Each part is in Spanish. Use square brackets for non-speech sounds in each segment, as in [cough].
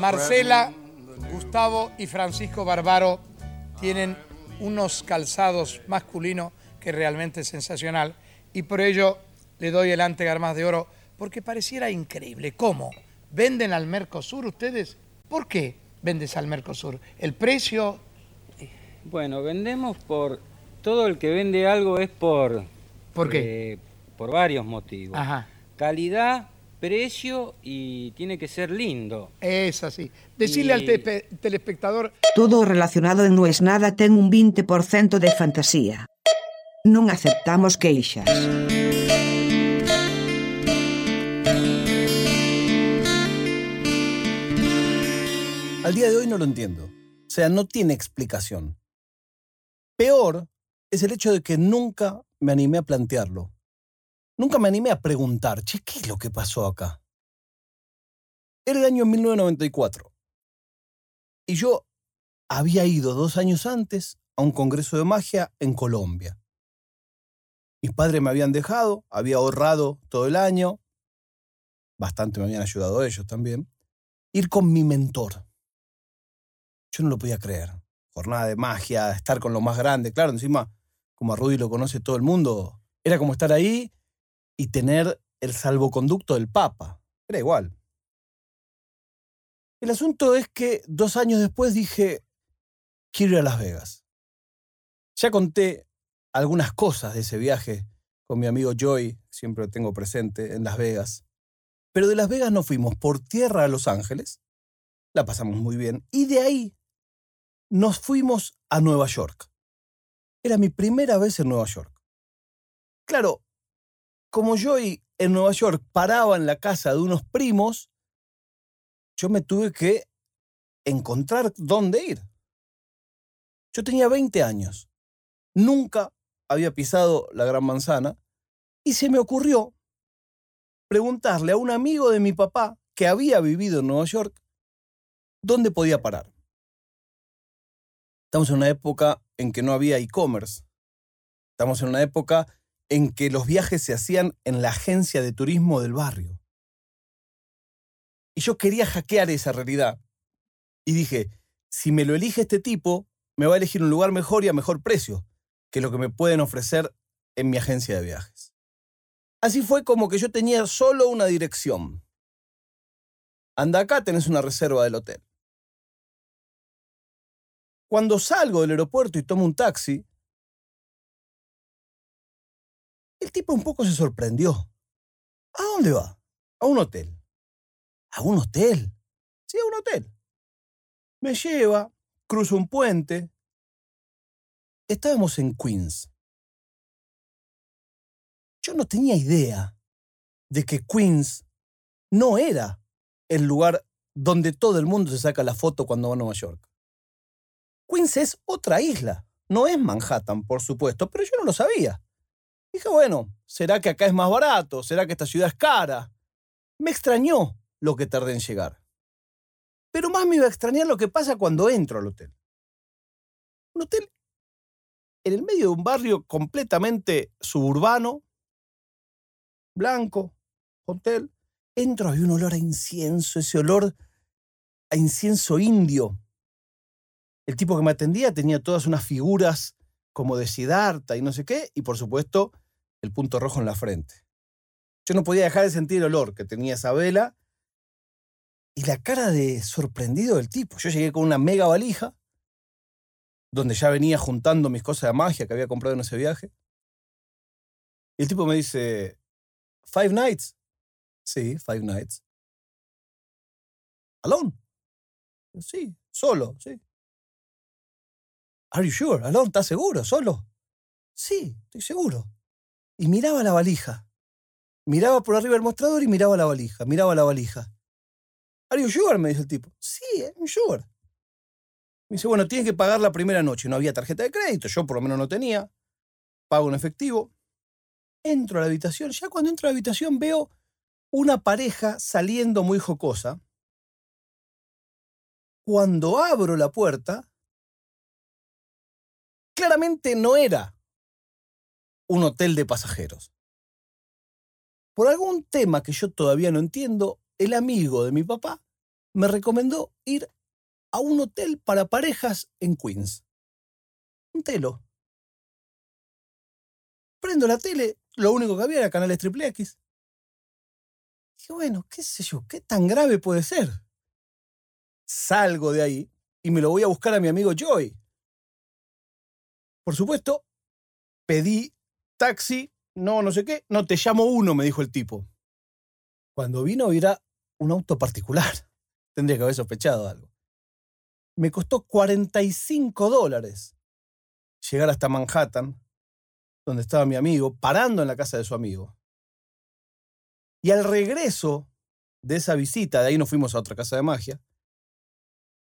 Marcela, Gustavo y Francisco Barbaro tienen unos calzados masculinos que realmente es sensacional y por ello le doy el ante Garmas de Oro porque pareciera increíble. ¿Cómo? ¿Venden al Mercosur ustedes? ¿Por qué vendes al Mercosur? ¿El precio? Bueno, vendemos por... Todo el que vende algo es por... ¿Por qué? eh, por varios motivos. Ajá. Calidad, precio y tiene que ser lindo. Es así. Decirle al tepe- telespectador Todo relacionado en No es nada ten un 20% de fantasía. Non aceptamos queixas. Al día de hoy no lo entiendo. O sea, no tiene explicación. Peor es el hecho de que nunca me animé a plantearlo. Nunca me animé a preguntar, che, ¿qué es lo que pasó acá? Era el año 1994. Y yo había ido dos años antes a un congreso de magia en Colombia. Mis padres me habían dejado, había ahorrado todo el año, bastante me habían ayudado ellos también, ir con mi mentor. Yo no lo podía creer. Jornada de magia, estar con lo más grande. Claro, encima, como a Rudy lo conoce todo el mundo, era como estar ahí y tener el salvoconducto del Papa. Era igual. El asunto es que dos años después dije, quiero ir a Las Vegas. Ya conté algunas cosas de ese viaje con mi amigo Joy, siempre lo tengo presente, en Las Vegas. Pero de Las Vegas nos fuimos por tierra a Los Ángeles, la pasamos muy bien, y de ahí nos fuimos a Nueva York. Era mi primera vez en Nueva York. Claro, como Joy en Nueva York paraba en la casa de unos primos, yo me tuve que encontrar dónde ir. Yo tenía 20 años. Nunca había pisado la Gran Manzana y se me ocurrió preguntarle a un amigo de mi papá que había vivido en Nueva York dónde podía parar. Estamos en una época en que no había e-commerce. Estamos en una época en que los viajes se hacían en la agencia de turismo del barrio. Y yo quería hackear esa realidad. Y dije, si me lo elige este tipo, me va a elegir un lugar mejor y a mejor precio que lo que me pueden ofrecer en mi agencia de viajes. Así fue como que yo tenía solo una dirección. Anda acá, tenés una reserva del hotel. Cuando salgo del aeropuerto y tomo un taxi, tipo un poco se sorprendió. ¿A dónde va? A un hotel. ¿A un hotel? Sí, a un hotel. Me lleva, cruzo un puente. Estábamos en Queens. Yo no tenía idea de que Queens no era el lugar donde todo el mundo se saca la foto cuando va a Nueva York. Queens es otra isla. No es Manhattan, por supuesto, pero yo no lo sabía. Dije, bueno, ¿será que acá es más barato? ¿Será que esta ciudad es cara? Me extrañó lo que tardé en llegar. Pero más me iba a extrañar lo que pasa cuando entro al hotel. Un hotel en el medio de un barrio completamente suburbano, blanco, hotel. Entro, había un olor a incienso, ese olor a incienso indio. El tipo que me atendía tenía todas unas figuras como de Siddhartha y no sé qué, y por supuesto el punto rojo en la frente. Yo no podía dejar de sentir el olor que tenía esa vela y la cara de sorprendido del tipo. Yo llegué con una mega valija, donde ya venía juntando mis cosas de magia que había comprado en ese viaje. Y el tipo me dice, ¿Five nights? Sí, five nights. ¿Alone? Sí, solo, sí. Are you sure? Alone, ¿estás seguro? ¿Solo? Sí, estoy seguro. Y miraba la valija. Miraba por arriba del mostrador y miraba la valija, miraba la valija. ¿Are you sure? Me dice el tipo. Sí, I'm sure. Me dice, bueno, tienes que pagar la primera noche. No había tarjeta de crédito, yo por lo menos no tenía. Pago en efectivo. Entro a la habitación. Ya cuando entro a la habitación veo una pareja saliendo muy jocosa. Cuando abro la puerta, claramente no era un hotel de pasajeros. Por algún tema que yo todavía no entiendo, el amigo de mi papá me recomendó ir a un hotel para parejas en Queens. Un telo. Prendo la tele, lo único que había era canales triple X. Dije, bueno, qué sé yo, ¿qué tan grave puede ser? Salgo de ahí y me lo voy a buscar a mi amigo Joy. Por supuesto, pedí taxi, no, no sé qué, no te llamo uno, me dijo el tipo. Cuando vino era un auto particular. [laughs] Tendría que haber sospechado algo. Me costó 45 dólares llegar hasta Manhattan, donde estaba mi amigo, parando en la casa de su amigo. Y al regreso de esa visita, de ahí nos fuimos a otra casa de magia,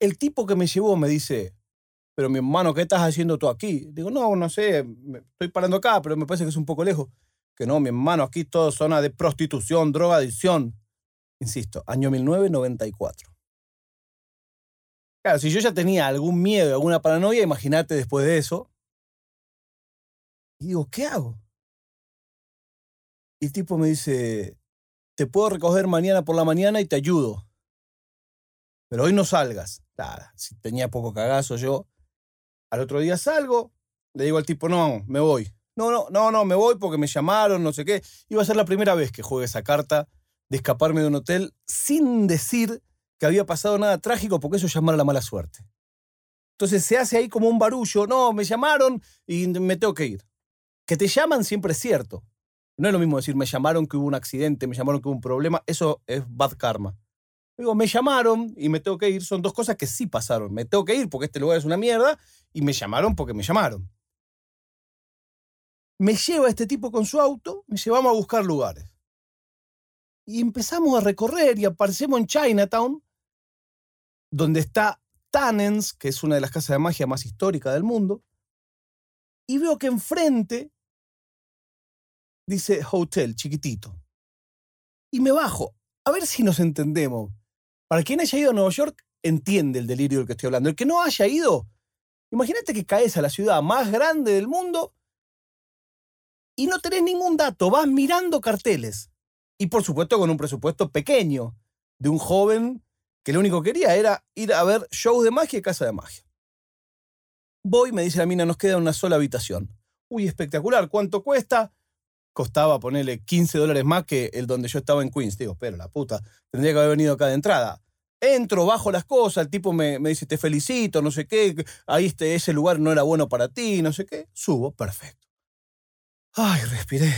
el tipo que me llevó me dice, pero mi hermano, ¿qué estás haciendo tú aquí? Digo, no, no sé, estoy parando acá, pero me parece que es un poco lejos. Que no, mi hermano, aquí todo zona de prostitución, droga, adicción. Insisto, año 1994. Claro, si yo ya tenía algún miedo, alguna paranoia, imagínate después de eso. Y digo, ¿qué hago? Y el tipo me dice, te puedo recoger mañana por la mañana y te ayudo. Pero hoy no salgas. Nada, si tenía poco cagazo yo. Al otro día salgo, le digo al tipo, no, me voy. No, no, no, no, me voy porque me llamaron, no sé qué. Iba a ser la primera vez que juegue esa carta de escaparme de un hotel sin decir que había pasado nada trágico porque eso llamara la mala suerte. Entonces se hace ahí como un barullo, no, me llamaron y me tengo que ir. Que te llaman siempre es cierto. No es lo mismo decir, me llamaron que hubo un accidente, me llamaron que hubo un problema, eso es bad karma. Digo, me llamaron y me tengo que ir, son dos cosas que sí pasaron. Me tengo que ir porque este lugar es una mierda y me llamaron porque me llamaron. Me lleva este tipo con su auto, me llevamos a buscar lugares. Y empezamos a recorrer y aparecemos en Chinatown, donde está Tannens, que es una de las casas de magia más históricas del mundo, y veo que enfrente dice hotel, chiquitito. Y me bajo, a ver si nos entendemos. Para quien haya ido a Nueva York, entiende el delirio del que estoy hablando. El que no haya ido, imagínate que caes a la ciudad más grande del mundo y no tenés ningún dato, vas mirando carteles. Y por supuesto con un presupuesto pequeño de un joven que lo único que quería era ir a ver shows de magia y casa de magia. Voy, me dice la mina, nos queda una sola habitación. Uy, espectacular, ¿cuánto cuesta? Costaba ponerle 15 dólares más que el donde yo estaba en Queens. Digo, pero la puta, tendría que haber venido acá de entrada. Entro, bajo las cosas, el tipo me, me dice, te felicito, no sé qué, ahí este, ese lugar no era bueno para ti, no sé qué. Subo, perfecto. Ay, respiré.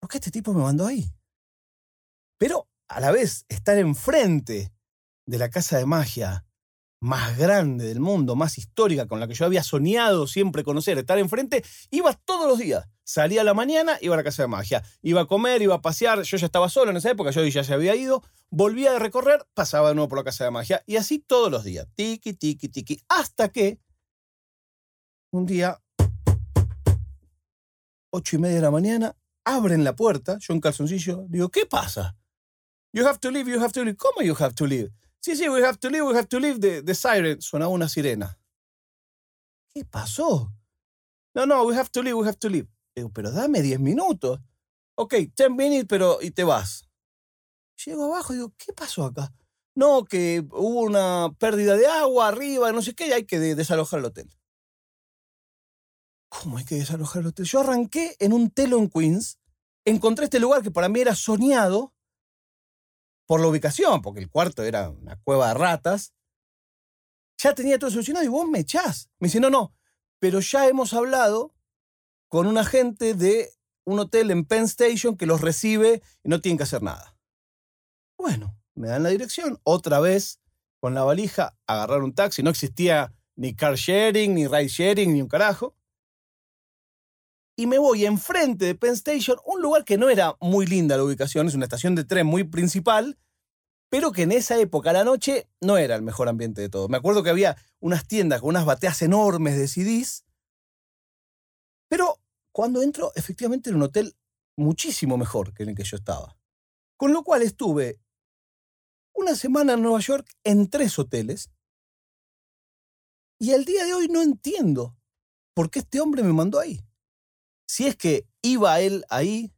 ¿Por qué este tipo me mandó ahí? Pero a la vez, estar enfrente de la casa de magia más grande del mundo, más histórica, con la que yo había soñado siempre conocer, estar enfrente, iba todos los días. Salía a la mañana, iba a la casa de magia. Iba a comer, iba a pasear. Yo ya estaba solo en esa época, yo ya se había ido. Volvía de recorrer, pasaba de nuevo por la casa de magia. Y así todos los días. Tiki, tiki, tiki. Hasta que un día, ocho y media de la mañana, abren la puerta, yo en calzoncillo, digo, ¿qué pasa? You have to leave, you have to leave. ¿Cómo you have to leave? Sí, sí, we have to leave, we have to leave. The, the siren. Sonaba una sirena. ¿Qué pasó? No, no, we have to leave, we have to leave. Digo, pero dame 10 minutos. Ok, 10 minutes, pero y te vas. Llego abajo y digo, ¿qué pasó acá? No, que hubo una pérdida de agua arriba, no sé qué, y hay que desalojar el hotel. ¿Cómo hay que desalojar el hotel? Yo arranqué en un telo en Queens, encontré este lugar que para mí era soñado por la ubicación, porque el cuarto era una cueva de ratas. Ya tenía todo solucionado y vos me echás. Me dice, no, no, pero ya hemos hablado con un agente de un hotel en Penn Station que los recibe y no tienen que hacer nada. Bueno, me dan la dirección, otra vez con la valija, agarrar un taxi, no existía ni car sharing, ni ride sharing, ni un carajo. Y me voy enfrente de Penn Station, un lugar que no era muy linda la ubicación, es una estación de tren muy principal, pero que en esa época, la noche, no era el mejor ambiente de todo. Me acuerdo que había unas tiendas con unas bateas enormes de CDs, pero cuando entro, efectivamente era un hotel muchísimo mejor que el que yo estaba. Con lo cual estuve una semana en Nueva York en tres hoteles. Y al día de hoy no entiendo por qué este hombre me mandó ahí. Si es que iba él ahí,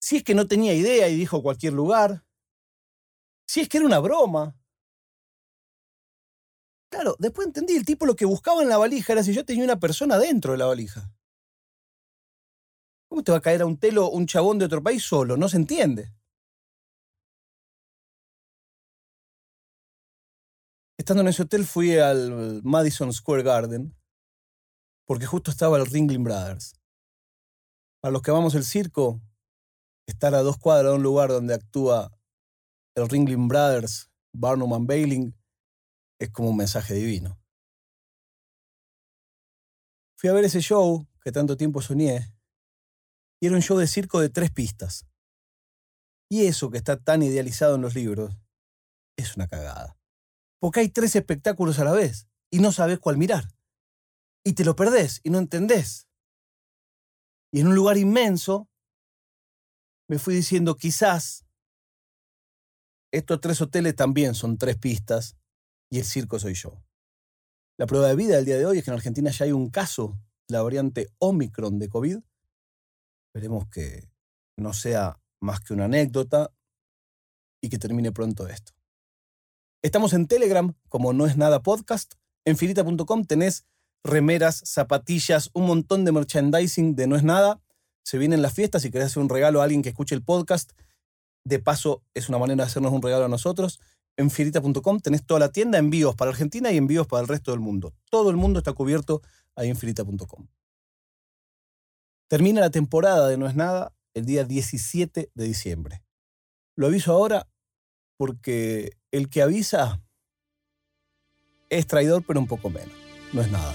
si es que no tenía idea y dijo cualquier lugar, Si es que era una broma. Claro, después entendí, el tipo lo que buscaba en la valija era si yo tenía una persona dentro de la valija. ¿Cómo te va a caer a un telo un chabón de otro país solo? No se entiende. Estando en ese hotel fui al Madison Square Garden porque justo estaba el Ringling Brothers. Para los que amamos el circo, estar a dos cuadras de un lugar donde actúa el Ringling Brothers, Barnum and Bailing, es como un mensaje divino. Fui a ver ese show que tanto tiempo soñé, y era un show de circo de tres pistas. Y eso que está tan idealizado en los libros es una cagada. Porque hay tres espectáculos a la vez y no sabes cuál mirar. Y te lo perdés y no entendés. Y en un lugar inmenso me fui diciendo, quizás estos tres hoteles también son tres pistas y el circo soy yo. La prueba de vida del día de hoy es que en Argentina ya hay un caso la variante Omicron de COVID. Esperemos que no sea más que una anécdota y que termine pronto esto. Estamos en Telegram, como no es nada podcast. En filita.com tenés remeras, zapatillas, un montón de merchandising de no es nada. Se vienen las fiestas, si querés hacer un regalo a alguien que escuche el podcast, de paso es una manera de hacernos un regalo a nosotros en fierita.com tenés toda la tienda, envíos para Argentina y envíos para el resto del mundo. Todo el mundo está cubierto ahí en fierita.com. Termina la temporada de No es nada el día 17 de diciembre. Lo aviso ahora porque el que avisa es traidor, pero un poco menos. No es nada.